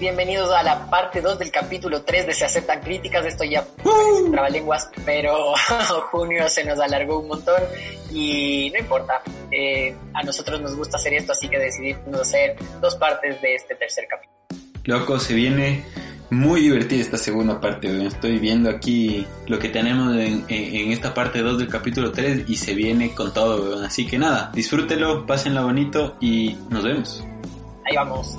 Bienvenidos a la parte 2 del capítulo 3 de Se aceptan críticas. Esto ya trabalenguas, pero junio se nos alargó un montón y no importa. Eh, a nosotros nos gusta hacer esto, así que decidimos hacer dos partes de este tercer capítulo. Loco, se viene muy divertida esta segunda parte. Estoy viendo aquí lo que tenemos en, en esta parte 2 del capítulo 3 y se viene con todo. weón. Así que nada, disfrútelo, pásenla bonito y nos vemos. Ahí vamos.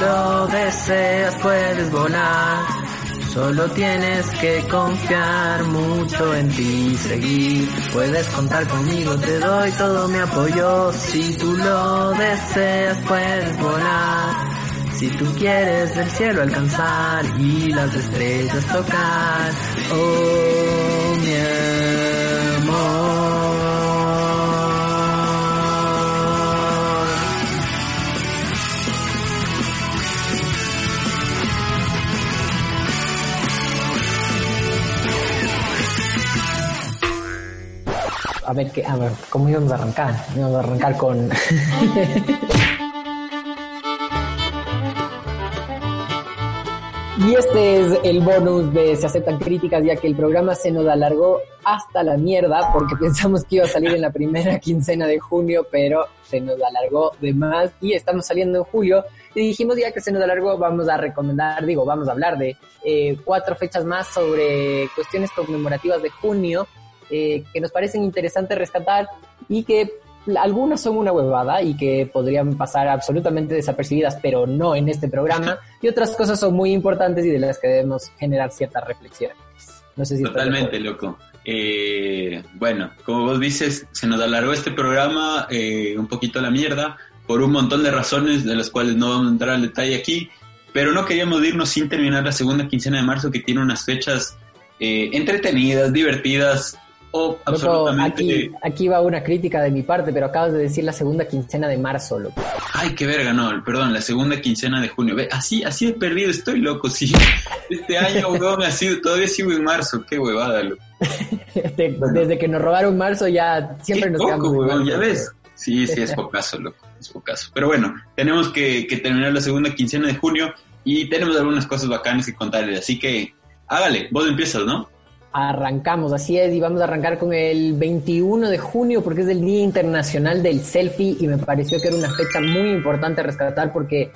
Lo deseas puedes volar, solo tienes que confiar mucho en ti y seguir. Puedes contar conmigo, te doy todo mi apoyo. Si tú lo deseas puedes volar, si tú quieres el cielo alcanzar y las estrellas tocar. Oh ver, ¿qué, a ver, ¿cómo íbamos a arrancar? Íbamos a arrancar con... y este es el bonus de Se aceptan críticas, ya que el programa se nos alargó hasta la mierda, porque pensamos que iba a salir en la primera quincena de junio, pero se nos alargó de más y estamos saliendo en julio. Y dijimos ya que se nos alargó, vamos a recomendar, digo, vamos a hablar de eh, cuatro fechas más sobre cuestiones conmemorativas de junio eh, que nos parecen interesantes rescatar y que algunas son una huevada y que podrían pasar absolutamente desapercibidas, pero no en este programa, y otras cosas son muy importantes y de las que debemos generar ciertas reflexiones. No sé si Totalmente, loco. Eh, bueno, como vos dices, se nos alargó este programa eh, un poquito a la mierda por un montón de razones de las cuales no vamos a entrar al detalle aquí, pero no queríamos irnos sin terminar la segunda quincena de marzo que tiene unas fechas eh, entretenidas, divertidas o Loco, absolutamente... aquí, aquí va una crítica de mi parte, pero acabas de decir la segunda quincena de marzo, loco. Ay, qué verga, no, perdón, la segunda quincena de junio. Ve, así, así de perdido estoy, loco, sí. Este año, weón, ha sido, todavía sigo en marzo, qué huevada, loco. Desde, desde que nos robaron marzo ya siempre Qué nos poco, weón, ya ves. Sí, sí, es pocaso, loco, es pocaso. Pero bueno, tenemos que, que terminar la segunda quincena de junio y tenemos algunas cosas bacanas que contarles, así que hágale, vos empiezas, ¿no? Arrancamos, así es, y vamos a arrancar con el 21 de junio porque es el Día Internacional del Selfie y me pareció que era una fecha muy importante a rescatar porque,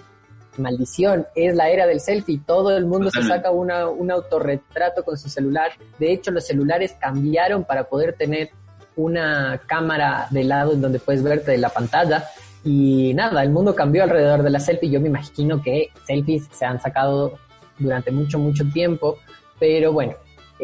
maldición, es la era del selfie. Todo el mundo se saca una, un autorretrato con su celular. De hecho, los celulares cambiaron para poder tener una cámara de lado en donde puedes verte de la pantalla. Y nada, el mundo cambió alrededor de la selfie. Yo me imagino que selfies se han sacado durante mucho, mucho tiempo. Pero bueno,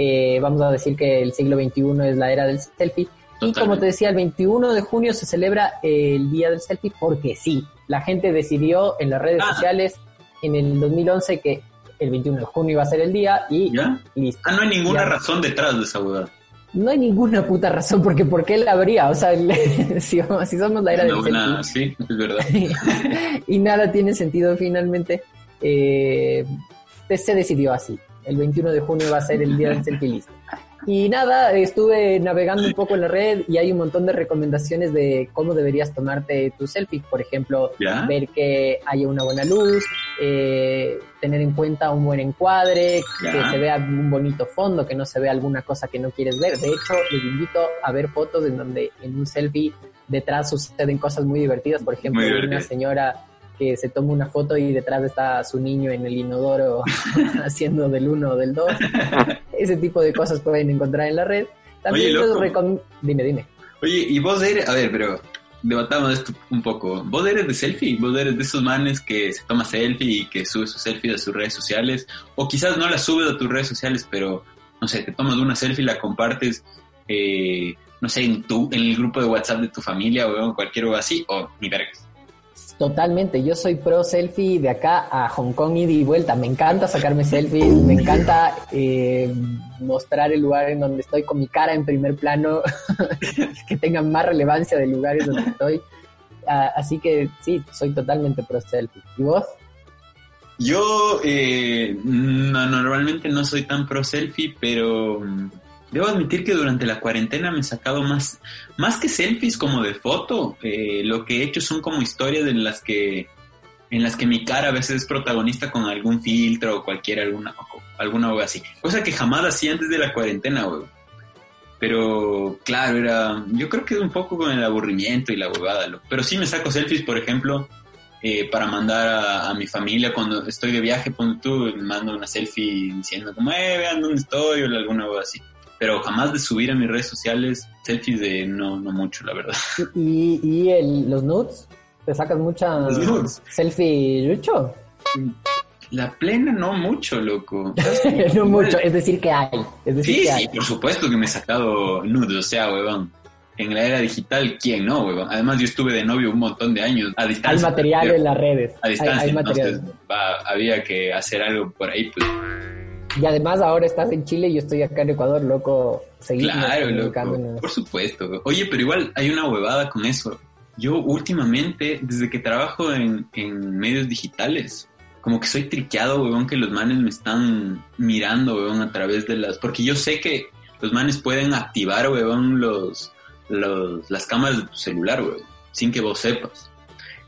eh, vamos a decir que el siglo XXI es la era del selfie. Y como te decía, el 21 de junio se celebra el Día del Selfie porque sí. La gente decidió en las redes Ah. sociales en el 2011 que el 21 de junio iba a ser el día y ¿Ya? listo. Ah, no hay ninguna Ya. razón detrás de esa huevada. No hay ninguna puta razón porque ¿por qué la habría? O sea, si, si somos la era Una del buena- selfie sí, es verdad. y nada tiene sentido finalmente, eh, se decidió así. El 21 de junio va a ser el día del selfie listo. Y nada, estuve navegando un poco en la red y hay un montón de recomendaciones de cómo deberías tomarte tu selfie. Por ejemplo, ¿Ya? ver que haya una buena luz, eh, tener en cuenta un buen encuadre, Ya. que se vea un bonito fondo, que no se vea alguna cosa que no quieres ver. De hecho, les invito a ver fotos en donde en un selfie detrás suceden cosas muy divertidas. Por ejemplo, una señora que se toma una foto y detrás está su niño en el inodoro haciendo del uno o del dos. Ese tipo de cosas pueden encontrar en la red. También Oye, recom- Dime, dime. Oye, y vos eres, a ver, pero debatamos esto un poco. ¿Vos eres de selfie? ¿Vos eres de esos manes que se toma selfie y que sube sus selfies a sus redes sociales? O quizás no la subes a tus redes sociales, pero, no sé, te tomas una selfie y la compartes, eh, no sé, en tu, en el grupo de WhatsApp de tu familia o en cualquier o así, o ni vergas. Totalmente, yo soy pro selfie de acá a Hong Kong ida y vuelta. Me encanta sacarme selfies, me encanta eh, mostrar el lugar en donde estoy con mi cara en primer plano, que tenga más relevancia del lugar en donde estoy. Ah, así que sí, soy totalmente pro selfie. ¿Y vos? Yo eh, no, normalmente no soy tan pro selfie, pero mm, debo admitir que durante la cuarentena me he sacado más, más que selfies como de foto. eh, lo que he hecho son como historias en las que en las que mi cara a veces es protagonista con algún filtro o cualquier alguna alguna wea así. Cosa que jamás hacía antes de la cuarentena, weón. Pero claro, era yo creo que un poco con el aburrimiento y la huevada, pero sí me saco selfies, por ejemplo, eh, para mandar a, mi familia cuando estoy de viaje, pongo tú, mando una selfie diciendo como, eh, vean dónde estoy o alguna wea así. Pero jamás de subir a mis redes sociales selfies de no, no mucho, la verdad. ¿Y, y el, los nudes? ¿Te sacas mucha Los nudes. selfie, Lucho? La plena no mucho, loco. no mucho, es decir que hay. Es decir Sí, que sí, hay. por supuesto que me he sacado nudes, o sea, huevón. En la era digital, ¿quién no, huevón? Además, yo estuve de novio un montón de años a Hay distancia. material pero en las redes. A Hay- distancia, hay, material. entonces va- había que hacer algo por ahí, pues. Y además ahora estás en Chile y yo estoy acá en Ecuador, loco. Seguimos Claro, loco. Por supuesto. Oye, pero igual hay una huevada con eso. Yo últimamente, desde que trabajo en, en medios digitales, como que soy triqueado, huevón, que los manes me están mirando, huevón, a través de las... Porque yo sé que los manes pueden activar, huevón, los, los, las cámaras de tu celular, huevón, sin que vos sepas.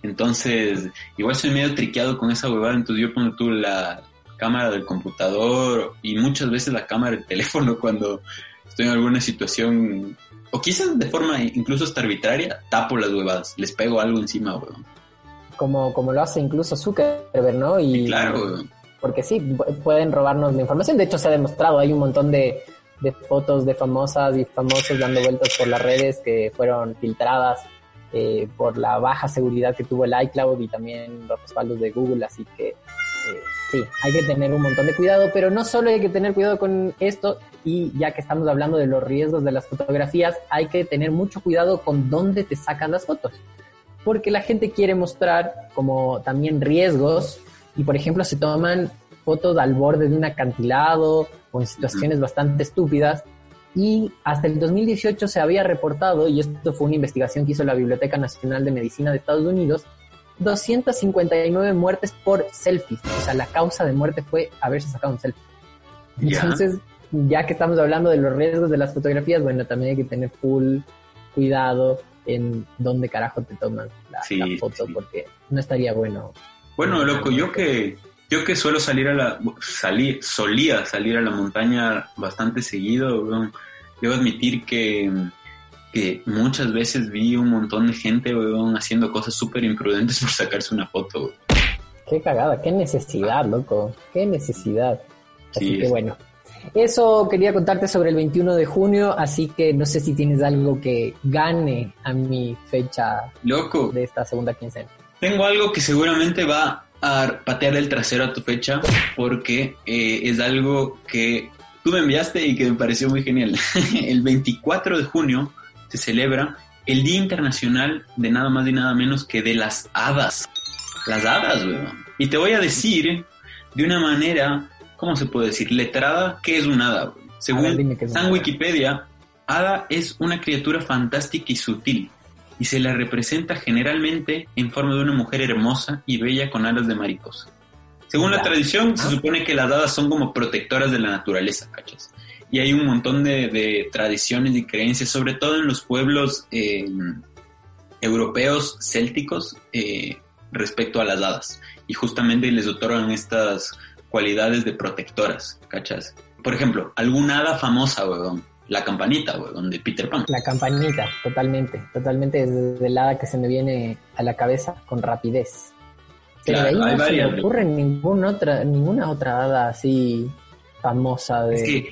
Entonces, igual soy medio triqueado con esa huevada, entonces yo pongo tú la cámara del computador y muchas veces la cámara del teléfono cuando estoy en alguna situación, o quizás de forma incluso hasta arbitraria, tapo las huevadas, les pego algo encima, huevón. Como, como lo hace incluso Zuckerberg, ¿no? Y, Claro. Porque sí, pu- pueden robarnos la información. De hecho, se ha demostrado, hay un montón de, de fotos de famosas y famosos dando vueltas por las redes que fueron filtradas eh, por la baja seguridad que tuvo el iCloud y también los respaldos de Google. Así que eh, sí, hay que tener un montón de cuidado, pero no solo hay que tener cuidado con esto, y ya que estamos hablando de los riesgos de las fotografías, hay que tener mucho cuidado con dónde te sacan las fotos. Porque la gente quiere mostrar como también riesgos y por ejemplo se toman fotos al borde de un acantilado o en situaciones bastante estúpidas y hasta el 2018 se había reportado, y esto fue una investigación que hizo la Biblioteca Nacional de Medicina de Estados Unidos, 259 muertes por selfies. O sea, la causa de muerte fue haberse sacado un selfie. Entonces, ya que estamos hablando de los riesgos de las fotografías, bueno, también hay que tener full cuidado en dónde carajo te tomas la, Sí, la foto, sí. porque no estaría bueno. Bueno, loco, yo que yo que suelo salir a la salí, solía salir a la montaña bastante seguido, debo admitir que, que muchas veces vi un montón de gente, weón, haciendo cosas súper imprudentes por sacarse una foto. weón. Qué cagada, qué necesidad, loco, qué necesidad. Así Sí, que es- bueno, eso quería contarte sobre el 21 de junio, así que no sé si tienes algo que gane a mi fecha Loco, de esta segunda quincena. tengo algo que seguramente va a patear el trasero a tu fecha porque eh, es algo que tú me enviaste y que me pareció muy genial. el 24 de junio se celebra el Día Internacional de nada más y nada menos que de las hadas. Las hadas, weón. Y te voy a decir de una manera, ¿cómo se puede decir? Letrada, ¿qué es un hada? weón? Según ver, San. Wikipedia, hada es una criatura fantástica y sutil y se la representa generalmente en forma de una mujer hermosa y bella con alas de mariposa. Según la tradición, se supone que las hadas son como protectoras de la naturaleza, ¿cachas? Y hay un montón de, de tradiciones y creencias, sobre todo en los pueblos eh, europeos célticos, eh, respecto a las hadas. Y justamente les otorgan estas cualidades de protectoras, ¿cachas? Por ejemplo, alguna hada famosa, weón. La campanita, weón, de Peter Pan. La campanita, totalmente, totalmente es de la que se me viene a la cabeza con rapidez. Pero Claro, de ahí no se me ocurre ninguna otra, ninguna otra hada así famosa de... Es que,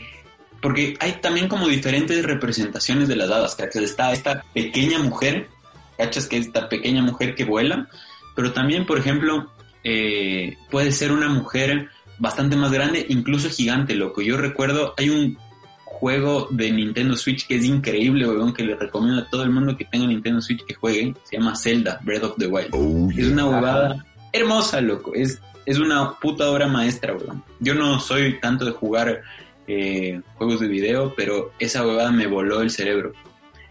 porque hay también como diferentes representaciones de las hadas, ¿cachas? Está esta pequeña mujer, ¿cachas? Que es esta pequeña mujer que vuela, pero también, por ejemplo, eh, puede ser una mujer bastante más grande, incluso gigante, loco. Yo recuerdo, hay un juego de Nintendo Switch que es increíble, weón, que le recomiendo a todo el mundo que tenga Nintendo Switch que juegue. Se llama Zelda, Breath of the Wild. Oh, Es una huevada hermosa, loco. Es, es una puta obra maestra, weón. Yo no soy tanto de jugar eh, juegos de video, pero esa huevada me voló el cerebro.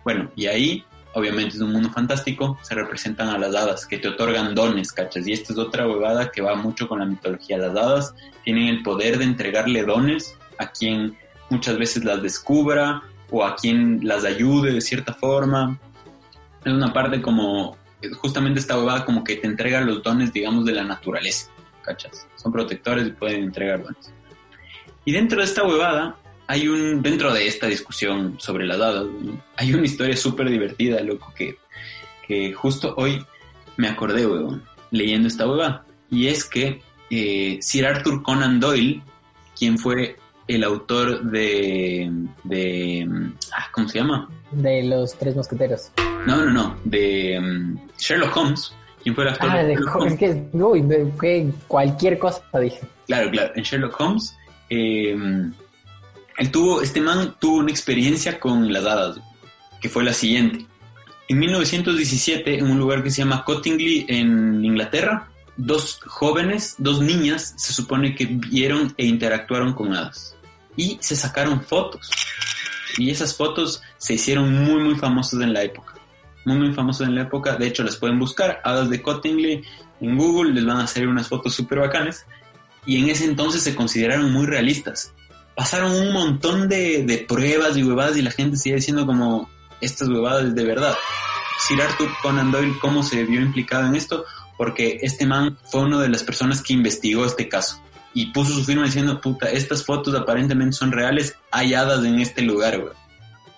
Bueno, y ahí, obviamente es un mundo fantástico, se representan a las hadas, que te otorgan dones, cachas. Y esta es otra huevada que va mucho con la mitología. Las hadas tienen el poder de entregarle dones a quien muchas veces las descubra o a quien las ayude de cierta forma. Es una parte como, justamente esta huevada como que te entrega los dones, digamos, de la naturaleza, ¿cachas? Son protectores y pueden entregar dones. Y dentro de esta huevada, hay un, dentro de esta discusión sobre las hadas, ¿no? hay una historia súper divertida, loco, que, que justo hoy me acordé, huevón, leyendo esta huevada. Y es que eh, Sir Arthur Conan Doyle, quien fue el autor de, de ah, ¿cómo se llama? De los tres mosqueteros. No, no, no, de um, Sherlock Holmes, quien fue el actor Ah, de, Sherlock es Holmes. que, uy, de- que cualquier cosa dije. Claro, claro, en Sherlock Holmes, eh, tuvo, este man tuvo una experiencia con las hadas, que fue la siguiente. En 1917, en un lugar que se llama Cottingley, en Inglaterra, dos jóvenes, dos niñas, se supone que vieron e interactuaron con hadas. Y se sacaron fotos. Y esas fotos se hicieron muy, muy famosas en la época. Muy, muy famosas en la época. De hecho, las pueden buscar. Hadas de Cottingley en Google. Les van a salir unas fotos súper bacanas y en ese entonces se consideraron muy realistas. Pasaron un montón de, de pruebas y huevadas y la gente sigue diciendo como estas huevadas de verdad. Sir Arthur Conan Doyle, ¿cómo se vio implicado en esto? Porque este man fue una de las personas que investigó este caso y puso su firma diciendo, puta, estas fotos aparentemente son reales, hay hadas en este lugar, güey.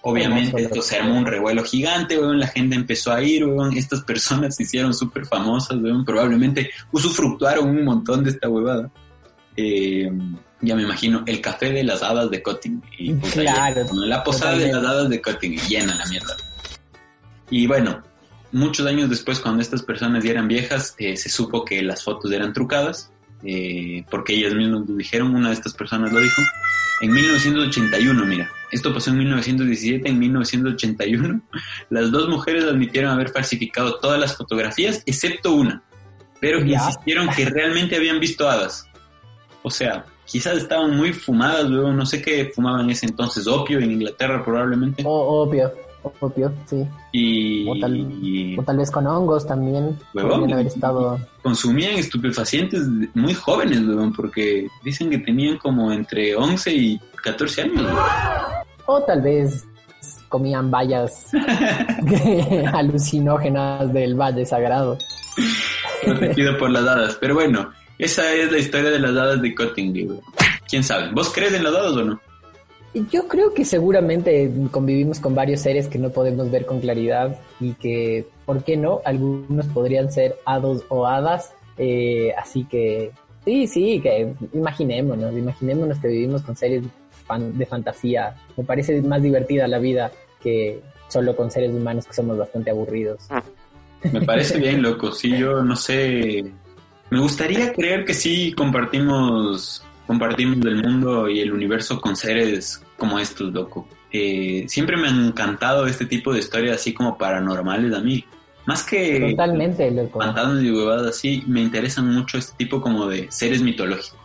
Obviamente esto se armó un revuelo gigante, weón, la gente empezó a ir, weón, estas personas se hicieron súper famosas, weón, probablemente usufructuaron un montón de esta huevada. Eh, ya me imagino, el café de las hadas de Cotting. Y, Claro, la posada de las hadas de Cotting, llena la mierda. Y bueno, muchos años después, cuando estas personas ya eran viejas, eh, se supo que las fotos eran trucadas, eh, porque ellas mismas lo dijeron, una de estas personas lo dijo. En 1981, mira, esto pasó en 1917, en 1981, las dos mujeres admitieron haber falsificado todas las fotografías, excepto una, pero Ya. insistieron que realmente habían visto hadas. O sea, quizás estaban muy fumadas, luego no sé qué fumaban en ese entonces, opio en Inglaterra probablemente. O- obvio, obvio, sí. Y, o tal- y O tal vez con hongos también. Huevón. Haber estado. consumían estupefacientes muy jóvenes, porque dicen que tenían como entre 11 y 14 años. O tal vez comían bayas alucinógenas del Valle Sagrado. protegido por las hadas. Pero bueno, esa es la historia de las hadas de Cottingley. ¿Quién sabe? ¿Vos crees en las hadas o no? Yo creo que seguramente convivimos con varios seres que no podemos ver con claridad y que, ¿por qué no? Algunos podrían ser hados o hadas. eh, así que, sí, sí, que imaginémonos, imaginémonos que vivimos con seres fan- de fantasía. Me parece más divertida la vida que solo con seres humanos que somos bastante aburridos. Me parece bien, loco. Sí, yo no sé. Me gustaría creer que sí compartimos, compartimos el mundo y el universo con seres como estos, loco. Eh, siempre me han encantado este tipo de historias así como paranormales a mí. Más que Totalmente, loco. fantasmas y huevadas así, me interesan mucho este tipo como de seres mitológicos.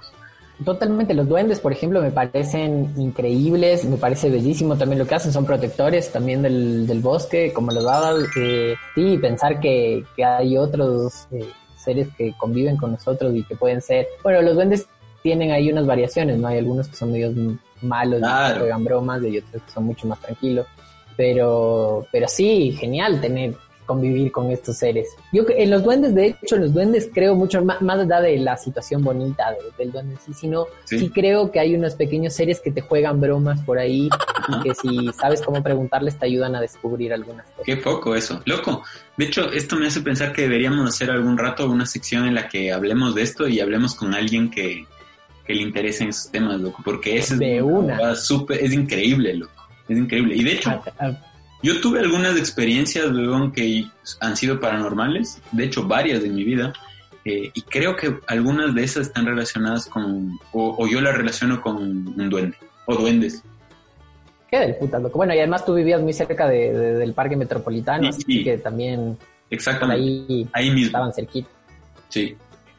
Totalmente, los duendes, por ejemplo, me parecen increíbles, me parece bellísimo también lo que hacen, son protectores también del, del bosque, como los hadas. Eh, sí, pensar que, que hay otros eh, seres que conviven con nosotros y que pueden ser... Bueno, los duendes tienen ahí unas variaciones, ¿no? Hay algunos que son medios malos y Claro. que juegan bromas y otros que son mucho más tranquilos. Pero, pero sí, genial tener convivir con estos seres. Yo que- en los duendes, de hecho, en los duendes creo mucho más, más allá de la situación bonita de- del duende en sí, sino Sí. sí. creo que hay unos pequeños seres que te juegan bromas por ahí y que si sabes cómo preguntarles te ayudan a descubrir algunas cosas. Qué foco eso, loco. De hecho, esto me hace pensar que deberíamos hacer algún rato una sección en la que hablemos de esto y hablemos con alguien que, que le interesen esos temas, loco, porque ese De es una. súper- es increíble, loco. Es increíble. Y de hecho, Ah, ah, yo tuve algunas experiencias, weón, que han sido paranormales, de hecho varias en mi vida, eh, y creo que algunas de esas están relacionadas con, o, o yo las relaciono con un duende, o duendes. Qué del puta, loco. Bueno, y además tú vivías muy cerca de, de- del parque metropolitano, Sí, así sí. que también Exactamente. ahí, Ahí mismo. estaban cerquita. Sí.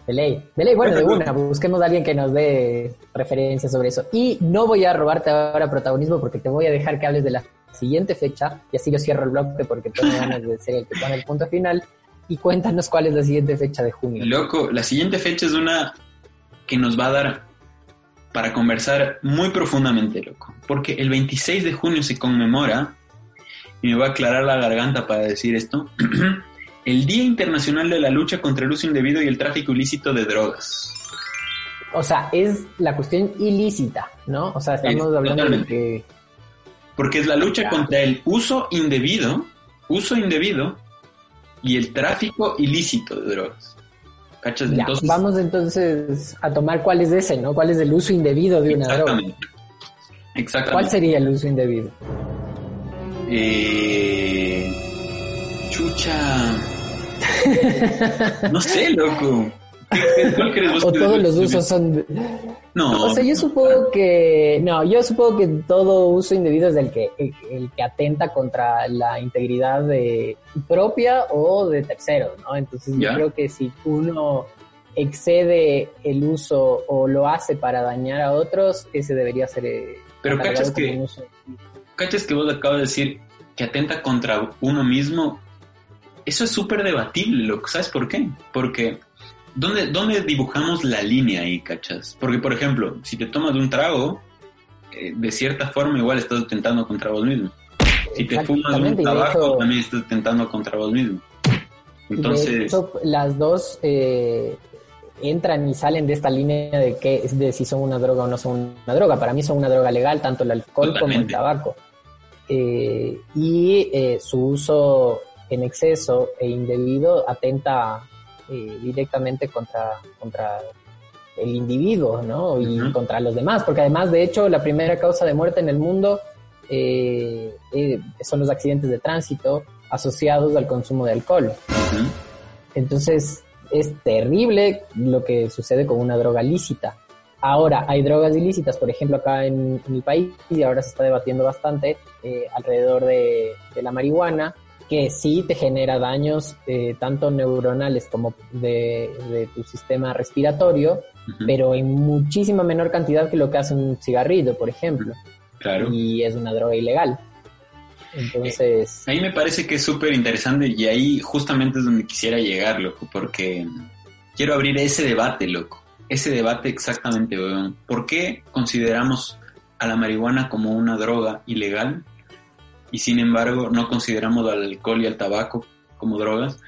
De ley. De ley, bueno, de una, busquemos a alguien que nos dé referencias sobre eso. Y no voy a robarte ahora protagonismo porque te voy a dejar que hables de la siguiente fecha y así yo cierro el bloque porque tengo ganas de ser el que pone el punto final. Y cuéntanos cuál es la siguiente fecha de junio. Loco, la siguiente fecha es una que nos va a dar para conversar muy profundamente, loco. Porque el 26 de junio se conmemora, y me voy a aclarar la garganta para decir esto, el Día Internacional de la Lucha contra el Uso Indebido y el Tráfico Ilícito de Drogas. O sea, es la cuestión ilícita, ¿no? O sea, estamos Sí, hablando de que... Porque es la lucha Ya. contra el uso indebido, uso indebido y el tráfico ilícito de drogas. ¿Cachas? Ya, Entonces, vamos entonces a tomar cuál es ese, ¿no? ¿Cuál es el uso indebido de una droga? exactamente. Exactamente. ¿Cuál sería el uso indebido? Eh, chucha. No sé, loco. ¿Qué- qué- ¿Cuál crees vos O que todos los usos son... No, O sea, yo supongo que... No, yo supongo que todo uso indebido es el que, el, el que atenta contra la integridad de propia o de terceros, ¿no? Entonces Ya. yo creo que si uno excede el uso o lo hace para dañar a otros, ese debería ser... eh, Pero cachas que- un uso ¿cachas que vos acabas de decir que atenta contra uno mismo? Eso es súper debatible. ¿Sabes por qué? Porque ¿dónde, ¿dónde dibujamos la línea ahí, cachas? Porque, por ejemplo, si te tomas un trago, eh, de cierta forma igual estás atentando contra vos mismo. Si te fumas un tabaco, hecho- también estás atentando contra vos mismo. De Entonces, hecho, las dos eh, entran y salen de esta línea de que de si son una droga o no son una droga. Para mí son una droga legal, tanto el alcohol como el tabaco. Eh, y eh, su uso en exceso e indebido atenta eh, directamente contra, contra el individuo, ¿no? Y contra los demás, porque además, de hecho, la primera causa de muerte en el mundo eh, eh, son los accidentes de tránsito asociados al consumo de alcohol. Entonces es terrible lo que sucede con una droga lícita. Ahora, hay drogas ilícitas, por ejemplo, acá en, en mi país, y ahora se está debatiendo bastante eh, alrededor de, de la marihuana, que sí te genera daños eh, tanto neuronales como de, de tu sistema respiratorio, pero en muchísima menor cantidad que lo que hace un cigarrillo, por ejemplo, claro. y es una droga ilegal. Entonces, Ahí me parece que es súper interesante y ahí justamente es donde quisiera llegar, loco, porque quiero abrir ese debate, loco. Ese debate exactamente, weón. ¿Por qué consideramos a la marihuana como una droga ilegal y sin embargo no consideramos al alcohol y al tabaco como drogas?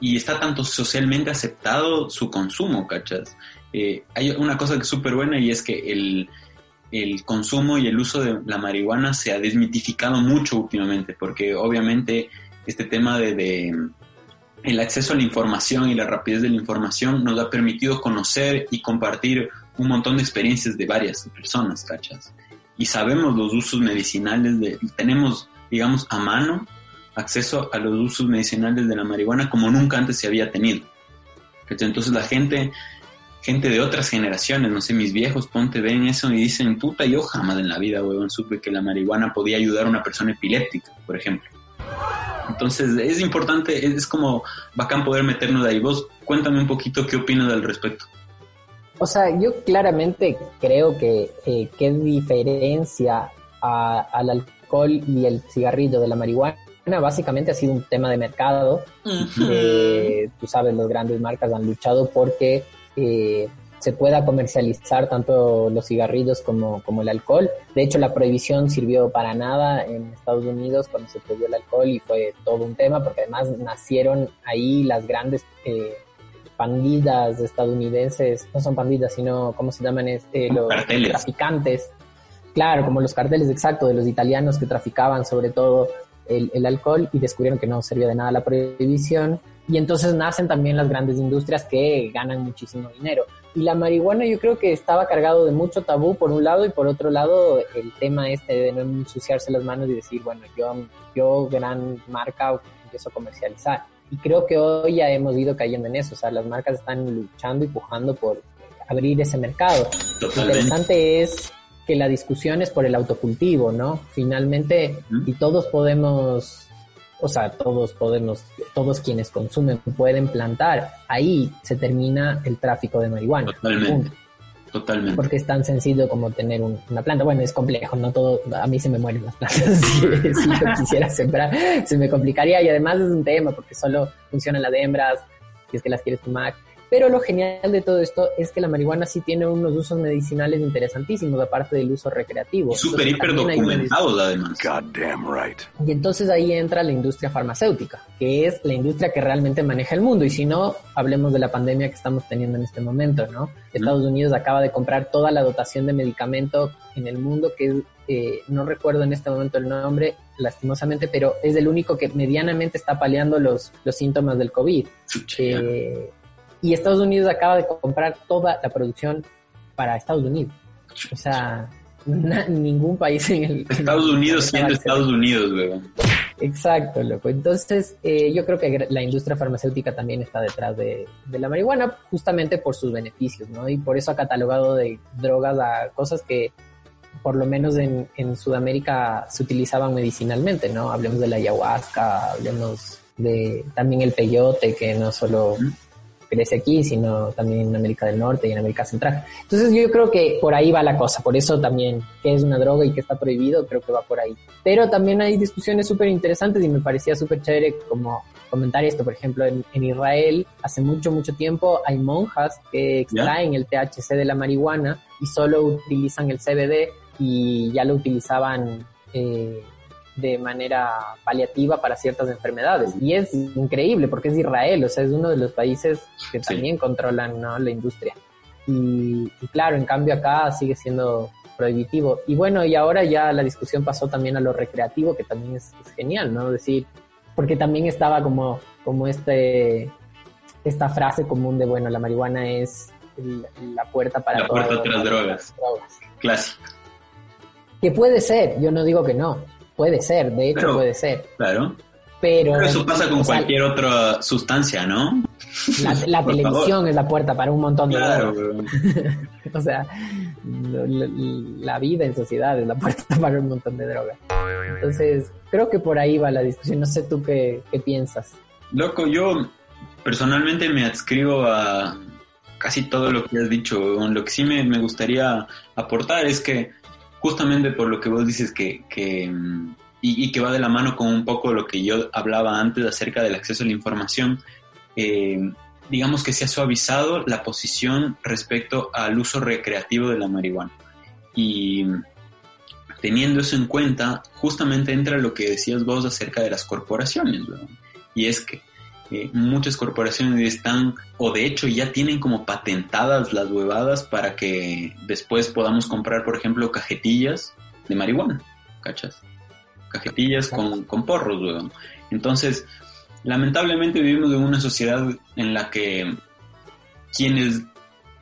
Y está tanto socialmente aceptado su consumo, ¿cachas? Eh, hay una cosa que es súper buena y es que el, el consumo y el uso de la marihuana se ha desmitificado mucho últimamente, porque obviamente este tema de, de el acceso a la información y la rapidez de la información nos ha permitido conocer y compartir un montón de experiencias de varias personas, ¿cachas? Y sabemos los usos medicinales, de, tenemos, digamos, a mano acceso a los usos medicinales de la marihuana como nunca antes se había tenido. Entonces la gente gente de otras generaciones, no sé, mis viejos, ponte, ven eso y dicen, puta, yo jamás en la vida, weón, supe que la marihuana podía ayudar a una persona epiléptica, por ejemplo. Entonces, es importante, es, como bacán poder meternos ahí. Vos, cuéntame un poquito qué opinas al respecto. O sea, yo claramente creo que eh, qué diferencia a- al alcohol y el cigarrillo de la marihuana básicamente ha sido un tema de mercado. Eh, tú sabes, las grandes marcas han luchado porque eh, se pueda comercializar tanto los cigarrillos como, como el alcohol. De hecho, la prohibición sirvió para nada en Estados Unidos cuando se prohibió el alcohol y fue todo un tema porque además nacieron ahí las grandes eh, pandillas estadounidenses, no son pandillas, sino, ¿cómo se llaman? Este, los Carteles. traficantes. Claro, como los carteles exacto de los italianos que traficaban sobre todo el, el alcohol y descubrieron que no servía de nada la prohibición. Y entonces nacen también las grandes industrias que ganan muchísimo dinero. Y la marihuana yo creo que estaba cargado de mucho tabú por un lado y por otro lado el tema este de no ensuciarse las manos y decir, bueno, yo, yo gran marca empiezo a comercializar. Y creo que hoy ya hemos ido cayendo en eso. O sea, las marcas están luchando y pujando por abrir ese mercado. Lo interesante es que la discusión es por el autocultivo, ¿no? Finalmente, y todos podemos, o sea, todos podemos, todos quienes consumen pueden plantar, ahí se termina el tráfico de marihuana. Totalmente. Totalmente. Porque es tan sencillo como tener una planta. Bueno, es complejo, no todo, a mí se me mueren las plantas si, yo quisiera sembrar, se me complicaría y además es un tema porque solo funcionan las hembras, si es que las quieres fumar. Pero lo genial de todo esto es que la marihuana sí tiene unos usos medicinales interesantísimos, aparte del uso recreativo. Súper hiper documentados, además. right. Y entonces ahí entra la industria farmacéutica, que es la industria que realmente maneja el mundo. Y si no, hablemos de la pandemia que estamos teniendo en este momento, ¿no? Estados Unidos acaba de comprar toda la dotación de medicamento en el mundo, que eh, no recuerdo en este momento el nombre, lastimosamente, pero es el único que medianamente está paliando los, los síntomas del COVID. Eh, y Estados Unidos acaba de comprar toda la producción para Estados Unidos. O sea, ningún país en el... Estados Unidos siendo Estados Unidos, luego. Exacto, loco. Entonces, eh, yo creo que la industria farmacéutica también está detrás de, de, la marihuana, justamente por sus beneficios, ¿no? Y por eso ha catalogado de drogas a cosas que, por lo menos en, en Sudamérica, se utilizaban medicinalmente, ¿no? Hablemos de la ayahuasca, hablemos de también el peyote, que no solo crece aquí, sino también en América del Norte y en América Central. Entonces yo creo que por ahí va la cosa, por eso también que es una droga y que está prohibido, creo que va por ahí. Pero también hay discusiones súper interesantes y me parecía súper chévere como comentar esto, por ejemplo, en, Israel hace mucho, mucho tiempo hay monjas que extraen el THC de la marihuana y solo utilizan el CBD y ya lo utilizaban eh, de manera paliativa para ciertas enfermedades. Y es increíble porque es Israel, o sea, es uno de los países que también controlan la industria. Y, claro, en cambio acá sigue siendo prohibitivo. Y bueno, y ahora ya la discusión pasó también a lo recreativo, que también es, genial, ¿no? Decir, porque también estaba como, como este, esta frase común de, bueno, la marihuana es la puerta para... La puerta otras drogas. drogas. Clásico. Que puede ser, yo no digo que no, Puede ser, de hecho puede ser. Claro. Pero, eso pasa con cualquier otra sustancia, ¿no? La, televisión es la puerta para un montón de claro, o sea, la, vida en sociedad es la puerta para un montón de drogas. Entonces, creo que por ahí va la discusión. No sé tú qué, qué piensas. Loco, yo personalmente me adscribo a casi todo lo que has dicho. Lo que sí me, me gustaría aportar es que justamente por lo que vos dices que, mm, y, que va de la mano con un poco lo que yo hablaba antes acerca del acceso a la información, eh, digamos que se ha suavizado la posición respecto al uso recreativo de la marihuana. Y teniendo eso en cuenta, justamente entra lo que decías vos acerca de las corporaciones, y es que muchas corporaciones están, o de hecho ya tienen como patentadas las huevadas para que después podamos comprar, por ejemplo, cajetillas de marihuana, ¿cachas? Cajetillas con, con porros, weón. Entonces, lamentablemente vivimos en una sociedad en la que quienes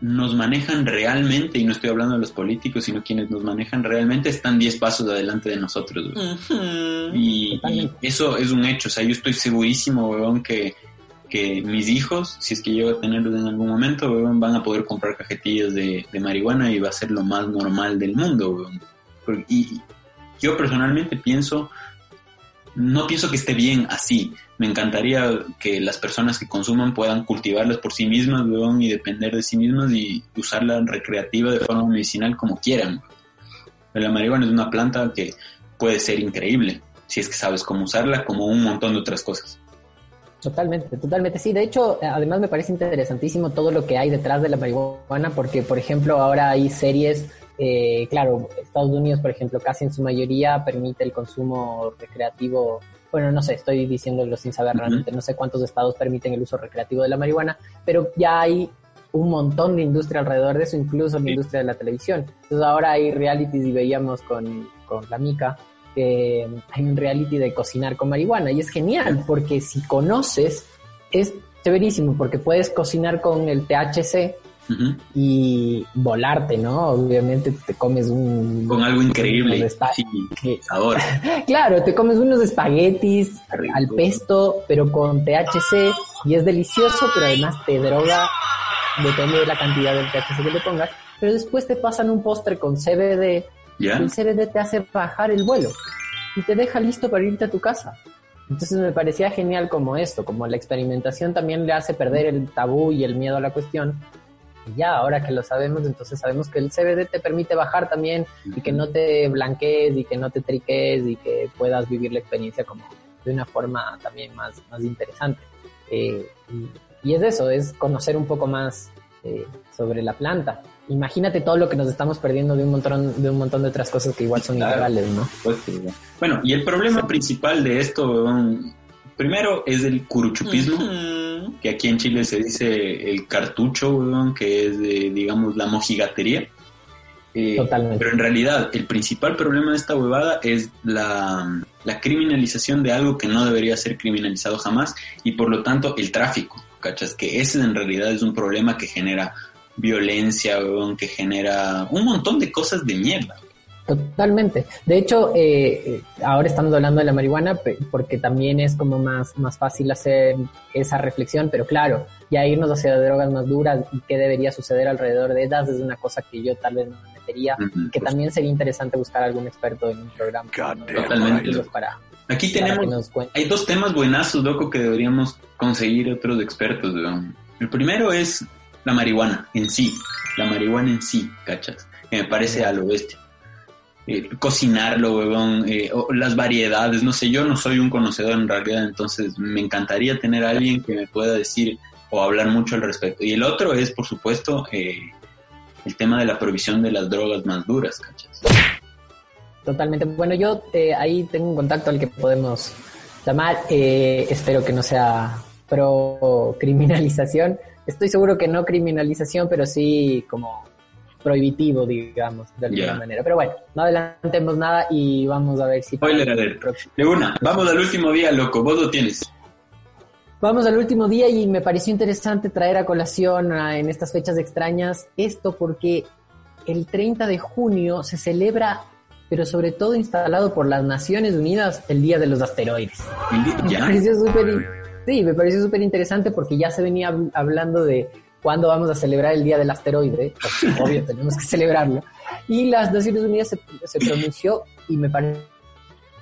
nos manejan realmente, y no estoy hablando de los políticos, sino quienes nos manejan realmente, están 10 pasos adelante de nosotros. y, eso es un hecho. O sea, yo estoy segurísimo, weón, que, que mis hijos, si es que llego a tenerlos en algún momento, weón, van a poder comprar cajetillas de, de, marihuana y va a ser lo más normal del mundo. Weón. Y yo personalmente pienso, no pienso que esté bien así me encantaría que las personas que consuman puedan cultivarlas por sí mismas, y depender de sí mismas y usarla recreativa de forma medicinal como quieran. La marihuana es una planta que puede ser increíble si es que sabes cómo usarla, como un montón de otras cosas. Totalmente, totalmente. Sí, de hecho, además me parece interesantísimo todo lo que hay detrás de la marihuana, porque, por ejemplo, ahora hay series, eh, claro, Estados Unidos, por ejemplo, casi en su mayoría permite el consumo recreativo bueno, no sé, estoy diciéndolo sin saber realmente, no sé cuántos estados permiten el uso recreativo de la marihuana, pero ya hay un montón de industria alrededor de eso, incluso la industria de la televisión. Entonces ahora hay realities y veíamos con, con la Mica que hay un reality de cocinar con marihuana y es genial porque si conoces es severísimo porque puedes cocinar con el THC y volarte, ¿no? Obviamente te comes un... Con algo increíble. sabor. claro, te comes unos espaguetis al pesto, pero con THC y es delicioso, pero además te droga, depende de la cantidad del THC que le pongas, pero después te pasan un postre con CBD, ¿Ya? el CBD te hace bajar el vuelo y te deja listo para irte a tu casa. Entonces me parecía genial como esto, como la experimentación también le hace perder el tabú y el miedo a la cuestión. Y ya, ahora que lo sabemos, entonces sabemos que el CBD te permite bajar también y que no te blanquees y que no te triques y que puedas vivir la experiencia como de una forma también más, más interesante. Eh, y, y es eso, es conocer un poco más eh, sobre la planta. Imagínate todo lo que nos estamos perdiendo de un montón de un montón de otras cosas que igual son Claro. ilegales, ¿no? Pues. Bueno, y el problema principal de esto, weón, primero es el curuchupismo, que aquí en Chile se dice el cartucho, weón, que es, de, digamos, la mojigatería. Eh, Totalmente. Pero en realidad, el principal problema de esta huevada es la, la criminalización de algo que no debería ser criminalizado jamás y por lo tanto el tráfico, ¿cachas? Que ese en realidad es un problema que genera violencia, weón, que genera un montón de cosas de mierda. Totalmente. De hecho, eh, ahora estamos hablando de la marihuana porque también es como más, más fácil hacer esa reflexión, pero claro, ya irnos hacia drogas más duras y qué debería suceder alrededor de ellas es una cosa que yo tal vez no me metería, que pues, también sería interesante buscar algún experto en un programa. ¿no? Totalmente. Para, para Aquí que tenemos. Hay dos temas buenazos, loco, que deberíamos conseguir otros expertos, weón. El primero es la marihuana en sí, la marihuana en sí, ¿cachas? Que me parece a lo bestia. Eh, cocinarlo, weón, eh, las variedades, no sé, yo no soy un conocedor en realidad, entonces me encantaría tener a alguien que me pueda decir o hablar mucho al respecto. Y el otro es, por supuesto, eh, el tema de la provisión de las drogas más duras, ¿cachas? Totalmente. Bueno, yo eh, ahí tengo un contacto al que podemos llamar. espero que no sea pro criminalización. Estoy seguro que no criminalización, pero sí como prohibitivo, digamos, de alguna manera. Pero bueno, no adelantemos nada y vamos a ver si... Spoiler alert. De una, vamos al último día, loco, vos lo tienes. Vamos al último día y me pareció interesante traer a colación a- en estas fechas extrañas esto porque el 30 de junio se celebra, pero sobre todo instalado por las Naciones Unidas, el Día de los Asteroides. Me pareció súper sí, me pareció súper interesante porque ya se venía hab- hablando de cuándo vamos a celebrar el Día del Asteroide, obvio tenemos que celebrarlo. Y las Naciones Unidas se, se pronunció y me pareció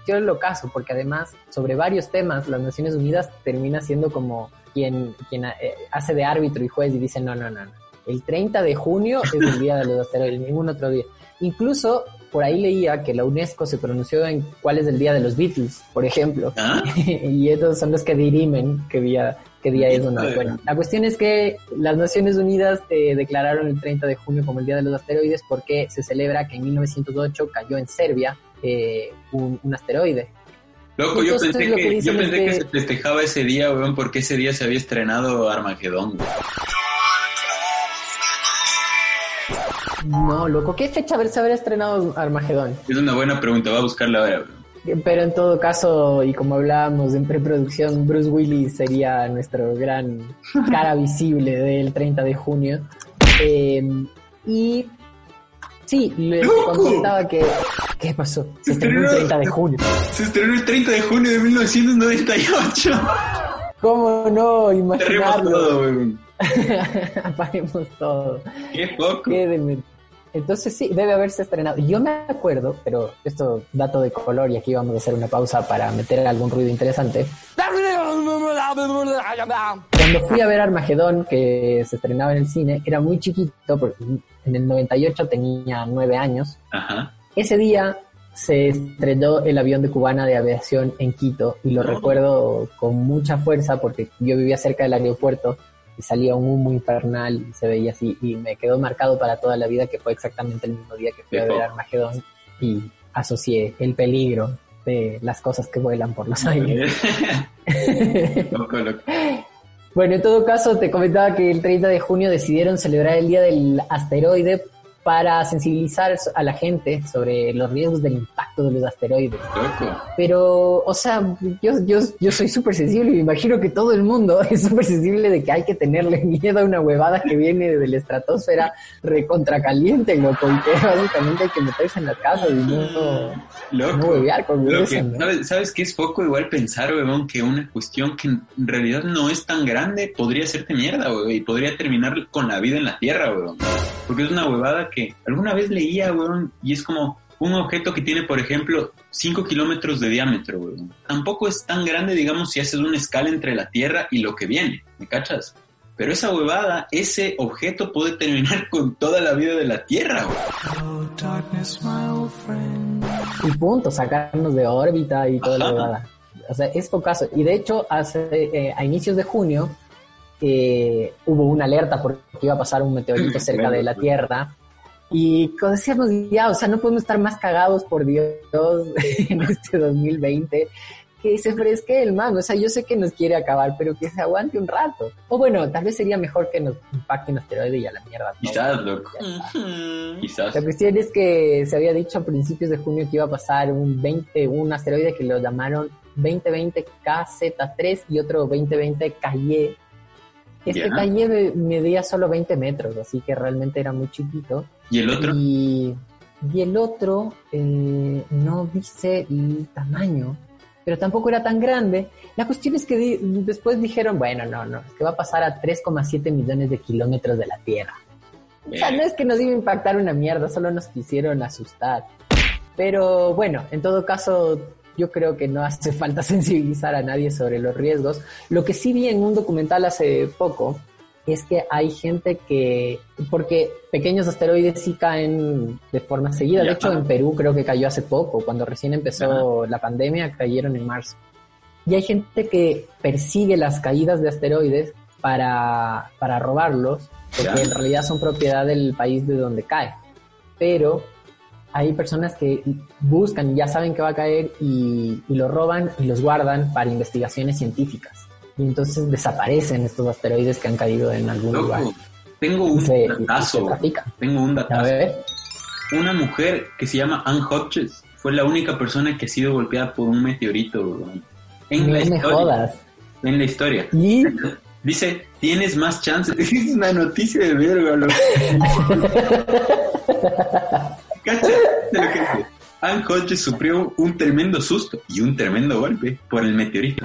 el ocaso, porque además sobre varios temas las Naciones Unidas termina siendo como quien, quien eh, hace de árbitro y juez y dice no, no, no, no. El 30 de junio es el Día de los Asteroides, ningún otro día. Incluso por ahí leía que la UNESCO se pronunció en cuál es el Día de los Beatles, por ejemplo. ¿Ah? y estos son los que dirimen qué día, qué día es o no. Bueno, la cuestión es que las Naciones Unidas eh, declararon el 30 de junio como el Día de los Asteroides porque se celebra que en 1908 cayó en Serbia eh, un, un asteroide. Loco, yo pensé, que yo pensé que que- se festejaba ese día, weón, porque ese día se había estrenado Armagedón. weón. No, loco, ¿qué fecha se haber estrenado Armagedón? Es una buena pregunta, va a buscarla ahora. Pero en todo caso, y como hablábamos en preproducción, Bruce Willis sería nuestro gran cara visible del 30 de junio. Eh, y sí, les contaba que... ¿Qué pasó? Se estrenó el 30 de junio. Se estrenó el 30 de junio de 1998. ¿Cómo no imaginarlo? todo. Apaguemos todo. Qué poco. Qué Entonces sí, debe haberse estrenado. Yo me acuerdo, pero esto dato de color y aquí vamos a hacer una pausa para meter algún ruido interesante. Cuando fui a ver Armagedón, que se estrenaba en el cine, era muy chiquito, porque en el 98 tenía nueve años. Ajá. Ese día se estrelló el avión de Cubana de Aviación en Quito y lo No. recuerdo con mucha fuerza porque yo vivía cerca del aeropuerto y salía un humo infernal y se veía así y me quedó marcado para toda la vida que fue exactamente el mismo día que fui a ver. Armagedón y asocié el peligro de las cosas que vuelan por los aires. Bueno, en todo caso, te comentaba que el 30 de junio decidieron celebrar el Día del Asteroide para sensibilizar a la gente sobre los riesgos del impacto de los asteroides. Loco. Pero, o sea, yo, yo, yo soy súper sensible y me imagino que todo el mundo es súper sensible de que hay que tenerle miedo a una huevada que viene de la estratosfera recontracaliente, loco, y que básicamente hay que meterse en la casa y no, no Loco. huevear con Lo eso, ¿no? ¿sabes, ¿Sabes qué es poco igual pensar, weón, que una cuestión que en realidad no es tan grande podría hacerte mierda, weón, y podría terminar con la vida en la Tierra, weón? porque es una huevada que alguna vez leía, weón, y es como un objeto que tiene, por ejemplo, 5 kilómetros de diámetro, weón. Tampoco es tan grande, digamos, si haces una escala entre la Tierra y lo que viene, ¿me cachas? Pero esa huevada, ese objeto puede terminar con toda la vida de la Tierra, weón. Y punto, sacarnos de órbita y toda la huevada. O sea, es caso. Y de hecho, hace, eh, a inicios de junio eh, hubo una alerta porque iba a pasar un meteorito cerca de la Tierra. Y como decíamos, ya, o sea, no podemos estar más cagados por Dios en este 2020. Que se fresque el man. O sea, yo sé que nos quiere acabar, pero que se aguante un rato. O bueno, tal vez sería mejor que nos impacte un asteroide y a la mierda. todo. Quizás, loco. Quizás. La cuestión es que se había dicho a principios de junio que iba a pasar un 20, un asteroide que lo llamaron 2020 KZ3 y otro 2020 Calle. Este. Calle me- medía solo 20 metros, así que realmente era muy chiquito. ¿Y el otro? Y, y el otro eh, no dice el tamaño, pero tampoco era tan grande. La cuestión es que di- después dijeron, bueno, no, no, es que va a pasar a 3,7 millones de kilómetros de la Tierra. O sea, no es que nos iba a impactar una mierda, solo nos quisieron asustar. Pero bueno, en todo caso, yo creo que no hace falta sensibilizar a nadie sobre los riesgos. Lo que sí vi en un documental hace poco es que hay gente que, porque pequeños asteroides sí caen de forma seguida. De hecho, en Perú creo que cayó hace poco, cuando recién empezó la pandemia, cayeron en marzo. Y hay gente que persigue las caídas de asteroides para, para robarlos, porque Ya. en realidad son propiedad del país de donde cae. Pero hay personas que buscan y ya saben que va a caer y, y lo roban y los guardan para investigaciones científicas. Y entonces desaparecen estos asteroides que han caído en algún lugar. Tengo un Se- datazo. Tengo un A datazo. ver, Una mujer que se llama Anne Hodges fue la única persona que ha sido golpeada por un meteorito en no la me historia. jodas. En la historia. Y Dice, tienes más chances. Es una noticia de verga, loco. ¿Cacha? De sufrió un tremendo susto y un tremendo golpe por el meteorito,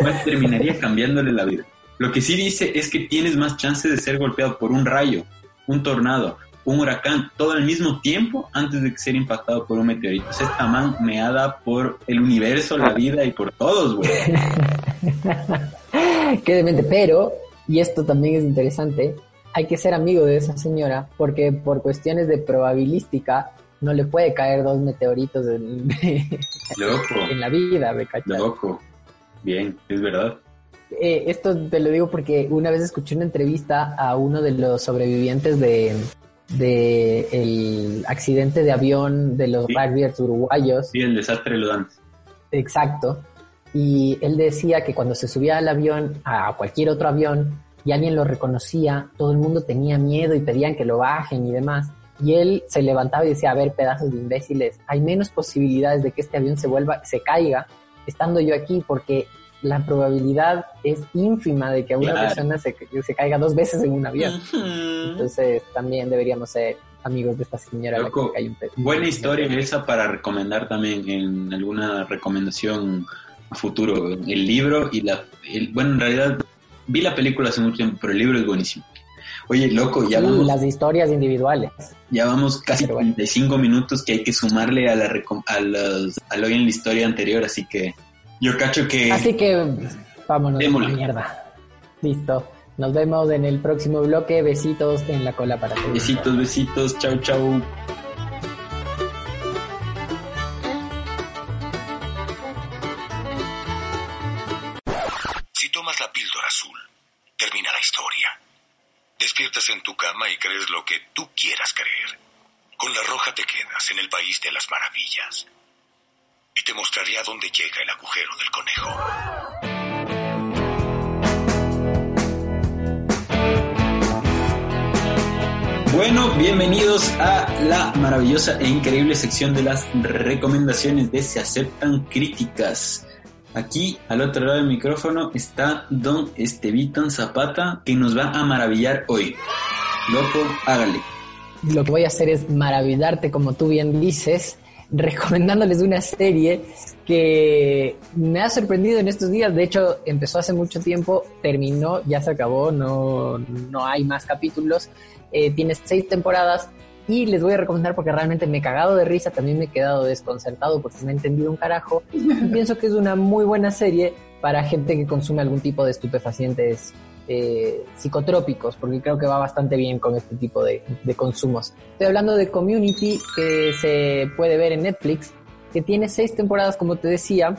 cual terminaría cambiándole la vida. Lo que sí dice es que tienes más chances de ser golpeado por un rayo, un tornado, un huracán, todo al mismo tiempo antes de ser impactado por un meteorito. O sea, esta man meada por el universo, la vida y por todos, güey. qué demente. Pero, y esto también es interesante, hay que ser amigo de esa señora porque por cuestiones de probabilística no le puede caer dos meteoritos en, Loco, en la vida, ¿me cachas? loco. Bien, es verdad. Eh, esto te lo digo porque una vez escuché una entrevista a uno de los sobrevivientes de, de el accidente de avión de los Sí. uruguayos. Sí, el desastre lo dan. Exacto. Y él decía que cuando se subía al avión, a cualquier otro avión, y alguien lo reconocía, todo el mundo tenía miedo y pedían que lo bajen y demás. Y él se levantaba y decía, a ver, pedazos de imbéciles, hay menos posibilidades de que este avión se vuelva, se caiga, estando yo aquí, porque la probabilidad es ínfima de que una Claro. persona se, se caiga dos veces en un avión. Entonces también deberíamos ser amigos de esta señora a la Loco, que un Buena historia esa para recomendar también en alguna recomendación a futuro. El libro y la... el- bueno, en realidad vi la película hace mucho tiempo, pero el libro es buenísimo. Oye, loco, ya vamos, las historias individuales. ya vamos casi bueno. 45 minutos que hay que sumarle a la a los, al hoy en la historia anterior, así que yo cacho que... Así que vámonos a la mierda. Listo. Nos vemos en el próximo bloque. Besitos en la cola para todos. Besitos, besitos, chau, chau. Y crees lo que tú quieras creer. Con la roja te quedas en el país de las maravillas. Y te mostraré a dónde llega el agujero del conejo. Bueno, bienvenidos a la maravillosa e increíble sección de las recomendaciones de Se aceptan críticas. Aquí, al otro lado del micrófono, está Don Estevitan Zapata, que nos va a maravillar hoy. Loco, hágale. Lo que voy a hacer es maravillarte, como tú bien dices, recomendándoles una serie que me ha sorprendido en estos días. De hecho, empezó hace mucho tiempo, terminó, ya se acabó, no, no hay más capítulos. Eh, tiene seis temporadas y les voy a recomendar porque realmente me he cagado de risa, también me he quedado desconcertado porque me he entendido un carajo. Y pienso que es una muy buena serie para gente que consume algún tipo de estupefacientes eh, psicotrópicos, porque creo que va bastante bien con este tipo de, de consumos. Estoy hablando de Community, que se puede ver en Netflix, que tiene seis temporadas, como te decía,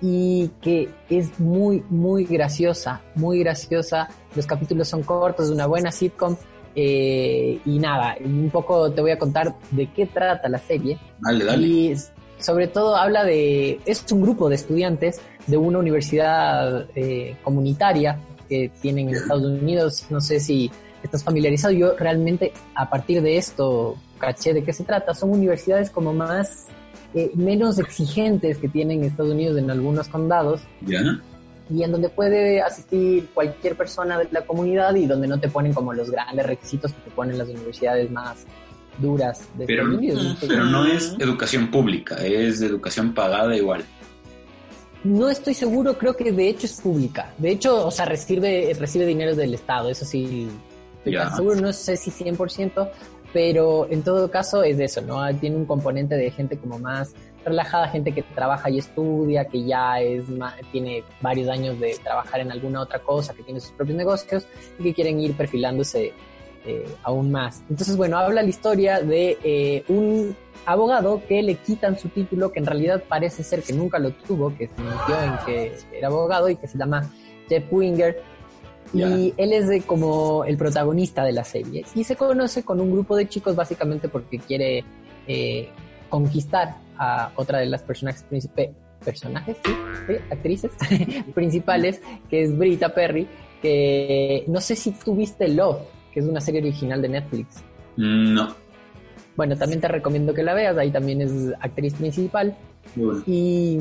y que es muy, muy graciosa, muy graciosa. Los capítulos son cortos, de una buena sitcom. eh, y nada, un poco te voy a contar de qué trata la serie. Dale, dale. Y sobre todo habla de, es un grupo de estudiantes de una universidad eh, comunitaria que tienen en Estados Unidos. No sé si estás familiarizado. Yo realmente a partir de esto caché de qué se trata. Son universidades como más, eh, menos exigentes que tienen Estados Unidos en algunos condados ¿Ya? y en donde puede asistir cualquier persona de la comunidad y donde no te ponen como los grandes requisitos que te ponen las universidades más duras de Pero, Estados Unidos. Pero no es educación pública, es educación pagada igual. No estoy seguro, creo que de hecho es pública. De hecho, o sea, recibe, recibe dinero del Estado, eso sí. Seguro, no sé si 100%, pero en todo caso es de eso, ¿no? Tiene un componente de gente como más relajada, gente que trabaja y estudia, que ya es tiene varios años de trabajar en alguna otra cosa, que tiene sus propios negocios y que quieren ir perfilándose eh, aún más. Entonces, bueno, habla la historia de eh, un abogado que le quitan su título, que en realidad parece ser que nunca lo tuvo, que se mintió en que era abogado y que se llama Jeff Winger. Y él es de como el protagonista de la serie. Y se conoce con un grupo de chicos básicamente porque quiere eh, conquistar a otra de las personajes principales personajes, sí, sí, actrices principales, que es Brita Perry, que no sé si tú viste Love, que es una serie original de Netflix. Mm, No. Bueno, también te recomiendo que la veas, ahí también es actriz principal. Bueno. Y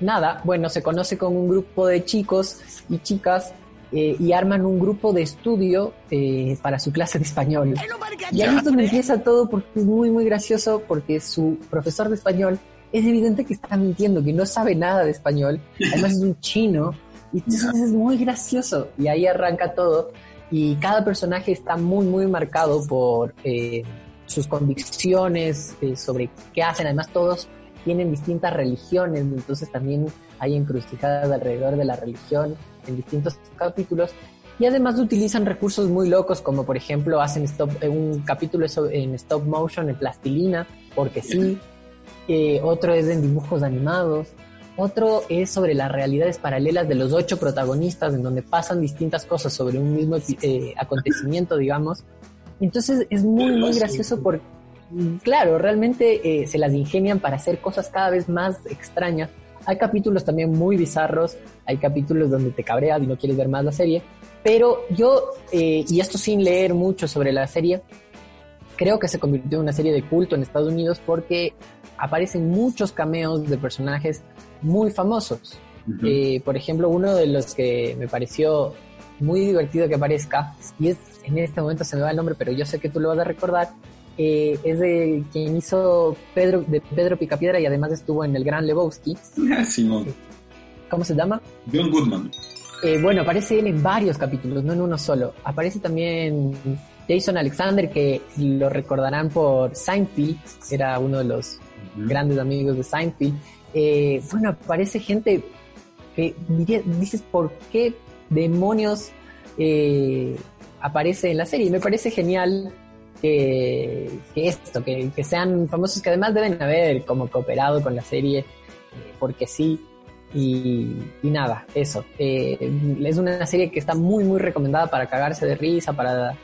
nada, bueno, se conoce con un grupo de chicos y chicas eh, y arman un grupo de estudio eh, para su clase de español. Y ahí es donde empieza todo porque es muy, muy gracioso porque su profesor de español es evidente que está mintiendo, que no sabe nada de español, además es un chino, y entonces es muy gracioso. Y ahí arranca todo y cada personaje está muy, muy marcado por eh, sus convicciones eh, sobre qué hacen. Además, todos tienen distintas religiones, entonces también hay encrucijadas alrededor de la religión en distintos capítulos. Y además utilizan recursos muy locos, como por ejemplo hacen stop, eh, un capítulo en stop motion, en plastilina, porque sí. Eh, otro es en dibujos animados. Otro es sobre las realidades paralelas de los ocho protagonistas, en donde pasan distintas cosas sobre un mismo eh, acontecimiento, digamos. Entonces es muy, muy gracioso porque, claro, realmente eh, se las ingenian para hacer cosas cada vez más extrañas. Hay capítulos también muy bizarros, hay capítulos donde te cabreas y no quieres ver más la serie, pero yo, eh, y esto sin leer mucho sobre la serie, creo que se convirtió en una serie de culto en Estados Unidos porque aparecen muchos cameos de personajes muy famosos. Eh, por ejemplo, uno de los que me pareció muy divertido que aparezca, y es en este momento se me va el nombre, pero yo sé que tú lo vas a recordar, eh, es de quien hizo Pedro, de Pedro Picapiedra y además estuvo en El Gran Lebowski. Simón. ¿Cómo se llama? John Goodman. Eh, bueno, aparece él en varios capítulos, no en uno solo. Aparece también Jason Alexander, que lo recordarán por Seinfeld, era uno de los grandes amigos de Seinfeld. Eh, bueno, aparece gente que diría- dices, ¿por qué demonios eh, aparece en la serie? Y me parece genial que, que esto, que, que sean famosos, que además deben haber como cooperado con la serie, eh, porque sí. Y, y nada, eso. Eh, es una serie que está muy, muy recomendada para cagarse de risa, para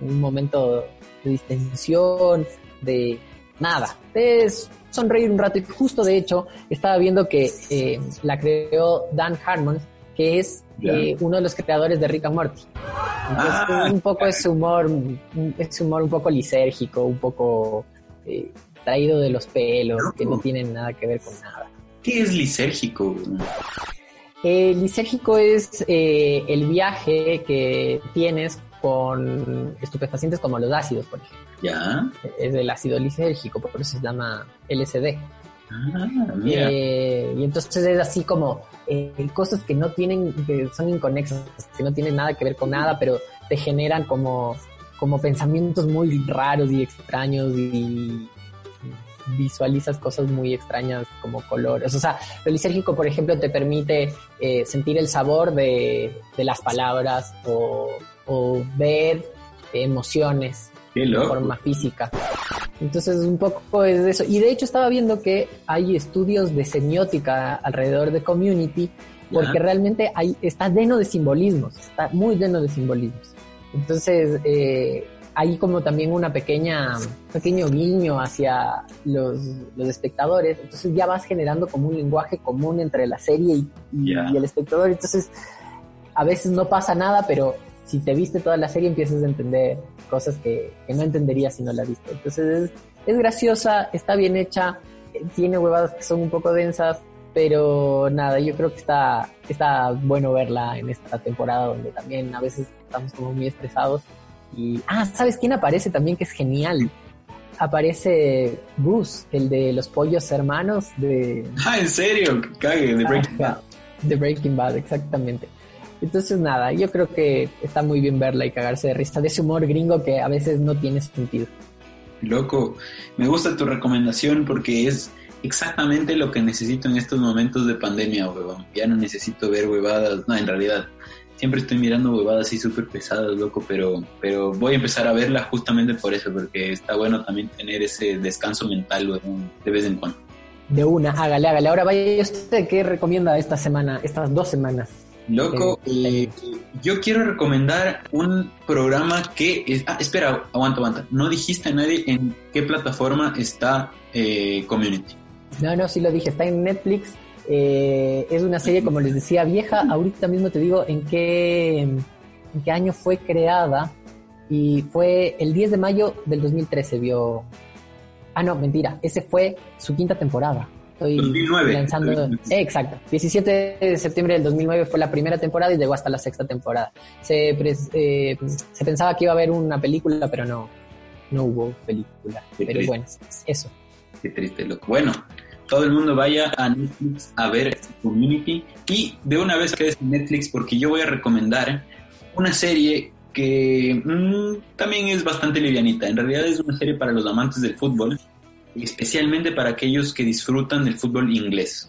un momento de distensión, de nada. Es sonreír un rato. Y justo de hecho, estaba viendo que eh, la creó Dan Harmon, que es eh, uno de los creadores de Rick and Morty. Entonces, Ah, un poco ese humor, ese humor un poco lisérgico, un poco eh, traído de los pelos, que no tienen nada que ver con nada. ¿Qué es lisérgico? Lisérgico es eh, el viaje que tienes con estupefacientes como los ácidos, por ejemplo. ¿Ya? Es el ácido lisérgico, por eso se llama LSD. Ah, mira. Eh, y entonces es así como eh, cosas que no tienen, que son inconexas, que no tienen nada que ver con nada, pero te generan como como pensamientos muy raros y extraños y visualizas cosas muy extrañas como colores. O sea, lo lisérgico, por ejemplo, te permite eh, sentir el sabor de, las palabras o, ver emociones de forma física. Entonces, un poco es eso. Y de hecho, estaba viendo que hay estudios de semiótica alrededor de community, porque realmente hay, está lleno de simbolismos, está muy lleno de simbolismos. Entonces, eh, hay como también una pequeña, pequeño guiño hacia los, los, espectadores, entonces ya vas generando como un lenguaje común entre la serie y, el espectador, entonces a veces no pasa nada, pero si te viste toda la serie empiezas a entender cosas que, que no entenderías si no la viste. Entonces es, es graciosa, está bien hecha, tiene huevadas que son un poco densas, pero nada, yo creo que está, está bueno verla en esta temporada donde también a veces estamos como muy estresados y, ah, ¿sabes quién aparece también que es genial? Aparece Gus, el de los pollos hermanos de... Ah, ¿en serio? Cague, de Breaking Bad. De Breaking Bad, exactamente. Entonces, nada, yo creo que está muy bien verla y cagarse de risa de ese humor gringo que a veces no tiene sentido. Loco, me gusta tu recomendación porque es exactamente lo que necesito en estos momentos de pandemia, huevón. Ya no necesito ver huevadas, no, en realidad siempre estoy mirando huevadas así súper pesadas, loco, pero, pero voy a empezar a verla justamente por eso, porque está bueno también tener ese descanso mental de vez en cuando. De una, hágale, hágale. Ahora vaya usted, ¿qué recomienda esta semana, estas dos semanas? Loco, eh, yo quiero recomendar un programa que... Es, ah, espera, aguanta, aguanta. No dijiste a nadie en qué plataforma está eh, Community. No, no, sí lo dije, está en Netflix eh, es una serie, como les decía, vieja. Ahorita mismo te digo en qué, en qué año fue creada. Y fue el 10 de mayo del 2013, vio. Ah, no, mentira. Ese fue su quinta temporada. Estoy 2009. lanzando. exacto. 17 de septiembre del 2009 fue la primera temporada y llegó hasta la sexta temporada. Se, eh, se pensaba que iba a haber una película, pero no, no hubo película. pero bueno, eso. Qué triste, loco. Bueno, todo el mundo vaya a Netflix a ver Community y de una vez que es Netflix porque yo voy a recomendar una serie que mm, también es bastante livianita. En realidad es una serie para los amantes del fútbol, especialmente para aquellos que disfrutan del fútbol inglés.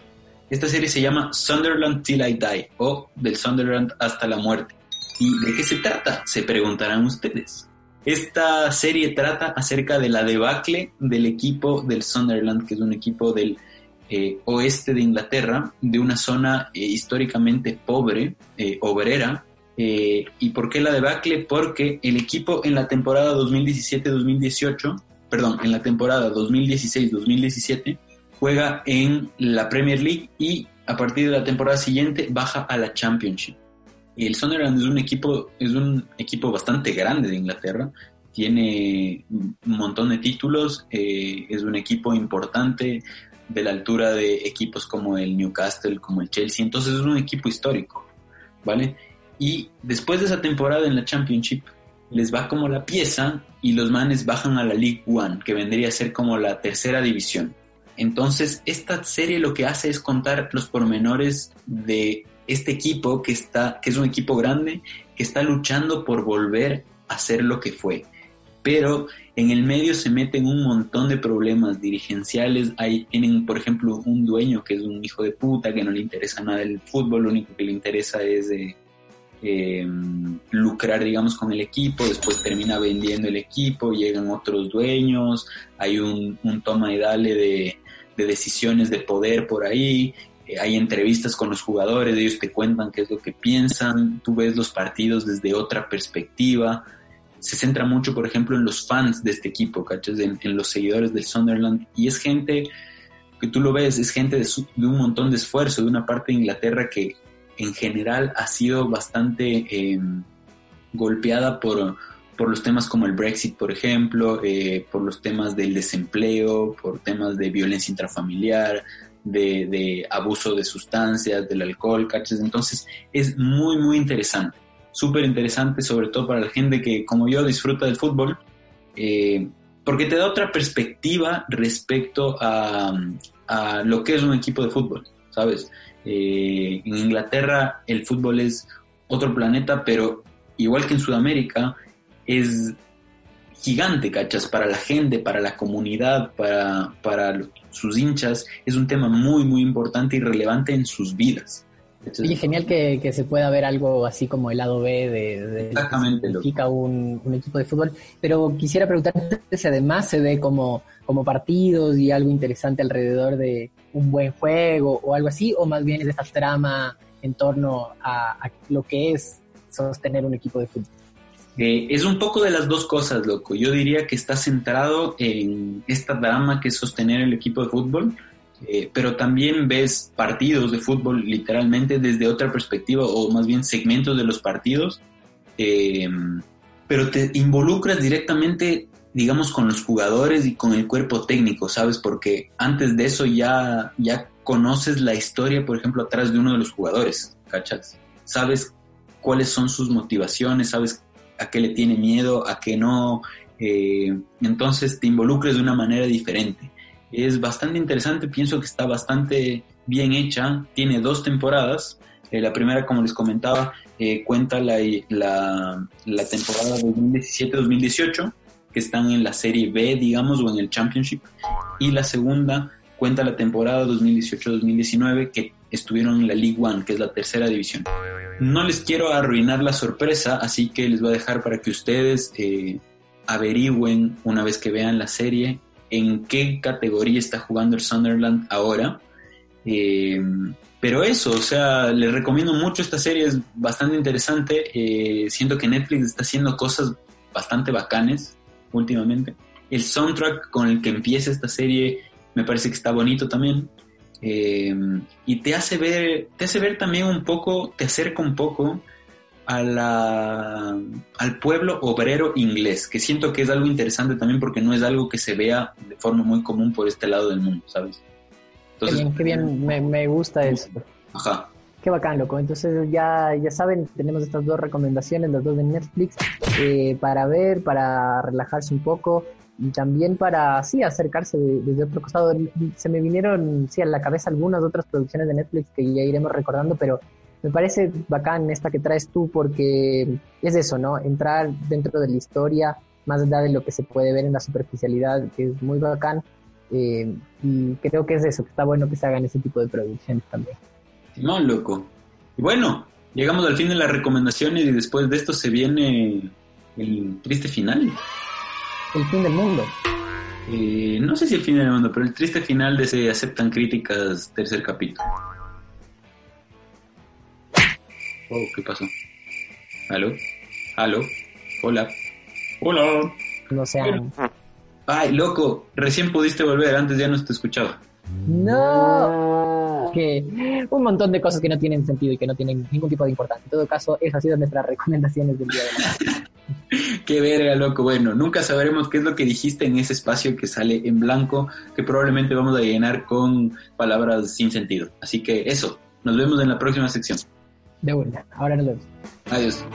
Esta serie se llama Sunderland Till I Die o del Sunderland hasta la muerte. ¿Y de qué se trata? Se preguntarán ustedes. Esta serie trata acerca de la debacle del equipo del Sunderland, que es un equipo del eh, oeste de Inglaterra, de una zona eh, históricamente pobre, eh, obrera. ¿Y por qué la debacle? Porque el equipo en la temporada 2017-2018, perdón, en la temporada 2016-2017, juega en la Premier League y a partir de la temporada siguiente baja a la Championship. El Sunderland es un equipo, es un equipo bastante grande de Inglaterra, tiene un montón de títulos, es un equipo importante, de la altura de equipos como el Newcastle, como el Chelsea, entonces es un equipo histórico, ¿vale? Y después de esa temporada en la Championship, les va como la pieza y los manes bajan a la League One, que vendría a ser como la tercera división. Entonces, esta serie lo que hace es contar los pormenores de este equipo que está, que es un equipo grande, que está luchando por volver a ser lo que fue pero en el medio se meten un montón de problemas dirigenciales. Ahí tienen, por ejemplo, un dueño que es un hijo de puta, que no le interesa nada el fútbol, lo único que le interesa es em, lucrar, digamos, con el equipo, después termina vendiendo el equipo, llegan otros dueños, hay un, toma y dale de, de decisiones de poder por ahí, eh, hay entrevistas con los jugadores, ellos te cuentan qué es lo que piensan, tú ves los partidos desde otra perspectiva, se centra mucho, por ejemplo, en los fans de este equipo, ¿cachas? En, los seguidores del Sunderland. Y es gente que tú lo ves, es gente de, un montón de esfuerzo, de una parte de Inglaterra que en general ha sido bastante em, golpeada por, por los temas como el Brexit, por ejemplo, eh, por los temas del desempleo, por temas de violencia intrafamiliar, de, abuso de sustancias, del alcohol, ¿cachas? Entonces es muy, muy interesante súper interesante, sobre todo para la gente que, como yo, disfruta del fútbol, eh, porque te da otra perspectiva respecto a, lo que es un equipo de fútbol, ¿sabes? Eh, en Inglaterra el fútbol es otro planeta, pero igual que en Sudamérica, es gigante, ¿cachas? Para la gente, para la comunidad, para, para sus hinchas, es un tema muy, muy importante y relevante en sus vidas. Oye, genial que, se pueda ver algo así como el lado B de, de Exactamente, un, un, equipo de fútbol. Pero quisiera preguntarte si además se ve como, como partidos y algo interesante alrededor de un buen juego o algo así, o más bien es esta trama en torno a, lo que es sostener un equipo de fútbol. Eh, es un poco de las dos cosas, loco. Yo diría que está centrado en esta drama que es sostener el equipo de fútbol, eh, pero también ves partidos de fútbol literalmente desde otra perspectiva o más bien segmentos de los partidos, eh, pero te involucras directamente, digamos, con los jugadores y con el cuerpo técnico, ¿sabes? Porque antes de eso ya, ya conoces la historia, por ejemplo, atrás de uno de los jugadores, ¿cachas? Sabes cuáles son sus motivaciones, sabes a qué le tiene miedo, a qué no, eh, entonces te involucres de una manera diferente. Es bastante interesante, pienso que está bastante bien hecha, tiene dos temporadas. Eh, la primera, como les comentaba, eh, cuenta la, la, la temporada 2017-2018, que están en la Serie B, digamos, o en el Championship. Y la segunda cuenta la temporada 2018-2019, que estuvieron en la League One, que es la tercera división. No les quiero arruinar la sorpresa, así que les voy a dejar para que ustedes eh, averigüen una vez que vean la serie en qué categoría está jugando el Sunderland ahora. Eh, pero eso, o sea, les recomiendo mucho esta serie, es bastante interesante. Eh, siento que Netflix está haciendo cosas bastante bacanes últimamente. El soundtrack con el que empieza esta serie me parece que está bonito también. Eh, y te hace ver, te hace ver también un poco, te acerca un poco a la, al pueblo obrero inglés, que siento que es algo interesante también porque no es algo que se vea de forma muy común por este lado del mundo, ¿sabes? Entonces, qué bien, me, me, gusta eso. Ajá. Qué bacán, loco. Entonces ya, ya saben, tenemos estas dos recomendaciones, las dos de Netflix, eh, para ver, para relajarse un poco y también para, sí, acercarse desde otro costado. Se me vinieron, sí, a la cabeza algunas otras producciones de Netflix que ya iremos recordando, pero me parece bacán esta que traes tú porque es eso, ¿no? Entrar dentro de la historia, más allá de lo que se puede ver en la superficialidad, que es muy bacán. Eh, y creo que es eso, que está bueno que se hagan ese tipo de producciones también. No, loco. Y bueno, llegamos al fin de las recomendaciones y después de esto se viene el triste final. El fin del mundo. Eh, no sé si el fin del mundo, pero el triste final de ese aceptan críticas tercer capítulo. Oh, ¿qué pasó? ¿Aló? ¿Aló? Hola. Hola. No sean. Ay, loco, recién pudiste volver, antes ya no te escuchaba. No. Que un montón de cosas que no tienen sentido y que no tienen ningún tipo de importancia. En todo caso, esas han sido nuestras recomendaciones del día de hoy. Qué verga, loco. Bueno, nunca sabremos qué es lo que dijiste en ese espacio que sale en blanco, que probablemente vamos a llenar con palabras sin sentido. Así que eso, nos vemos en la próxima sección. De vuelta. Ahora nos vemos. Adiós.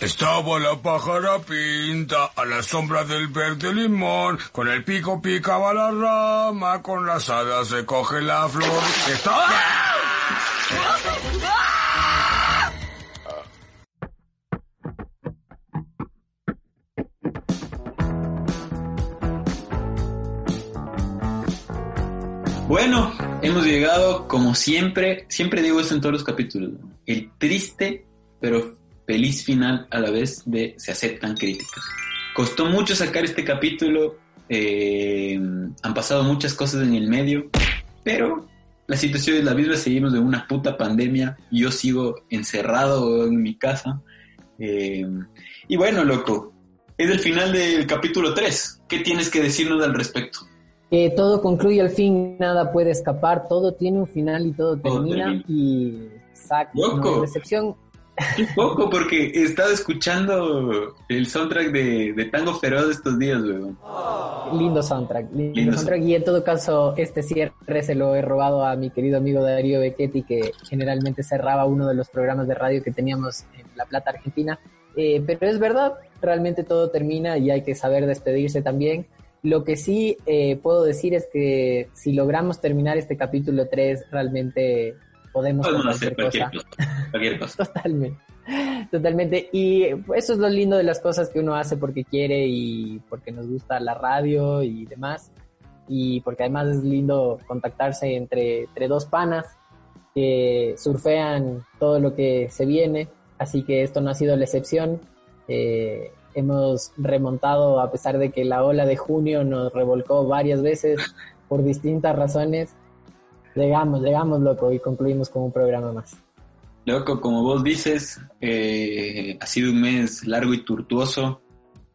Estaba la pájara pinta a la sombra del verde limón, con el pico picaba la rama, con las hadas se coge la flor. Estaba... Bueno, hemos llegado, como siempre, siempre digo esto en todos los capítulos, el triste pero feliz final a la vez de Se aceptan críticas. Costó mucho sacar este capítulo, eh, han pasado muchas cosas en el medio, pero la situación es la misma, seguimos de una puta pandemia, yo sigo encerrado en mi casa. Eh, y bueno, loco, es el final del capítulo 3. ¿Qué tienes que decirnos al respecto? Que todo concluye al fin, nada puede escapar, todo tiene un final y todo, termina, y exacto, Loco. decepción. Un poco, porque he estado escuchando el soundtrack de, Tango Feroz estos días, weón. Lindo soundtrack, lindo, soundtrack. Y en todo caso, este cierre se lo he robado a mi querido amigo Darío Becchetti, que generalmente cerraba uno de los programas de radio que teníamos en La Plata, Argentina. Eh, pero es verdad, realmente todo termina y hay que saber despedirse también. Lo que sí eh, puedo decir es que si logramos terminar este capítulo 3 realmente podemos, con hacer cualquier cosa. Cualquier cosa. Totalmente. Totalmente. Y eso es lo lindo de las cosas que uno hace porque quiere y porque nos gusta la radio y demás. Y porque además es lindo contactarse entre, entre dos panas que surfean todo lo que se viene. Así que esto no ha sido la excepción. Eh, hemos remontado a pesar de que la ola de junio nos revolcó varias veces por distintas razones. Llegamos, llegamos, loco, y concluimos con un programa más. Loco, como vos dices, eh, ha sido un mes largo y tortuoso,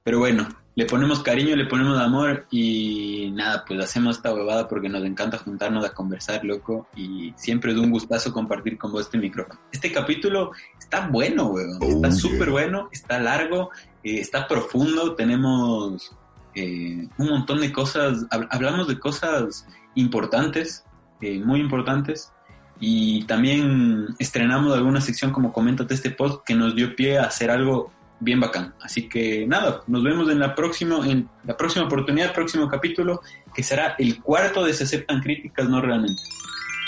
pero bueno, le ponemos cariño, le ponemos amor y nada, pues hacemos esta huevada porque nos encanta juntarnos a conversar, loco, y siempre es un gustazo compartir con vos este micrófono. Este capítulo está bueno, weón, está súper bueno, está largo, eh, está profundo, tenemos eh, un montón de cosas, hab- hablamos de cosas importantes, eh, muy importantes, y también estrenamos alguna sección como Coméntate este post que nos dio pie a hacer algo bien bacán. Así que nada, nos vemos en la próxima, en la próxima oportunidad, próximo capítulo, que será el cuarto de Se aceptan críticas, no realmente.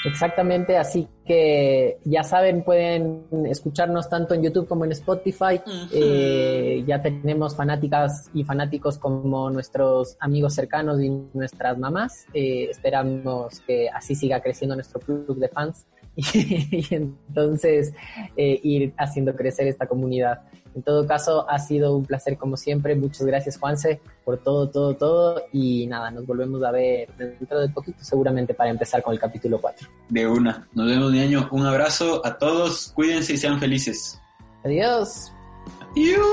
Exactamente, así que ya saben, pueden escucharnos tanto en YouTube como en Spotify. Eh, ya tenemos fanáticas y fanáticos como nuestros amigos cercanos y nuestras mamás. Eh, esperamos que así siga creciendo nuestro club de fans y, entonces eh, ir haciendo crecer esta comunidad. En todo caso, ha sido un placer como siempre. Muchas gracias, Juanse, por todo, todo, todo. Y nada, nos volvemos a ver dentro de poquito, seguramente para empezar con el capítulo 4. De una. Nos vemos de año. Un abrazo a todos. Cuídense y sean felices. Adiós. Adiós.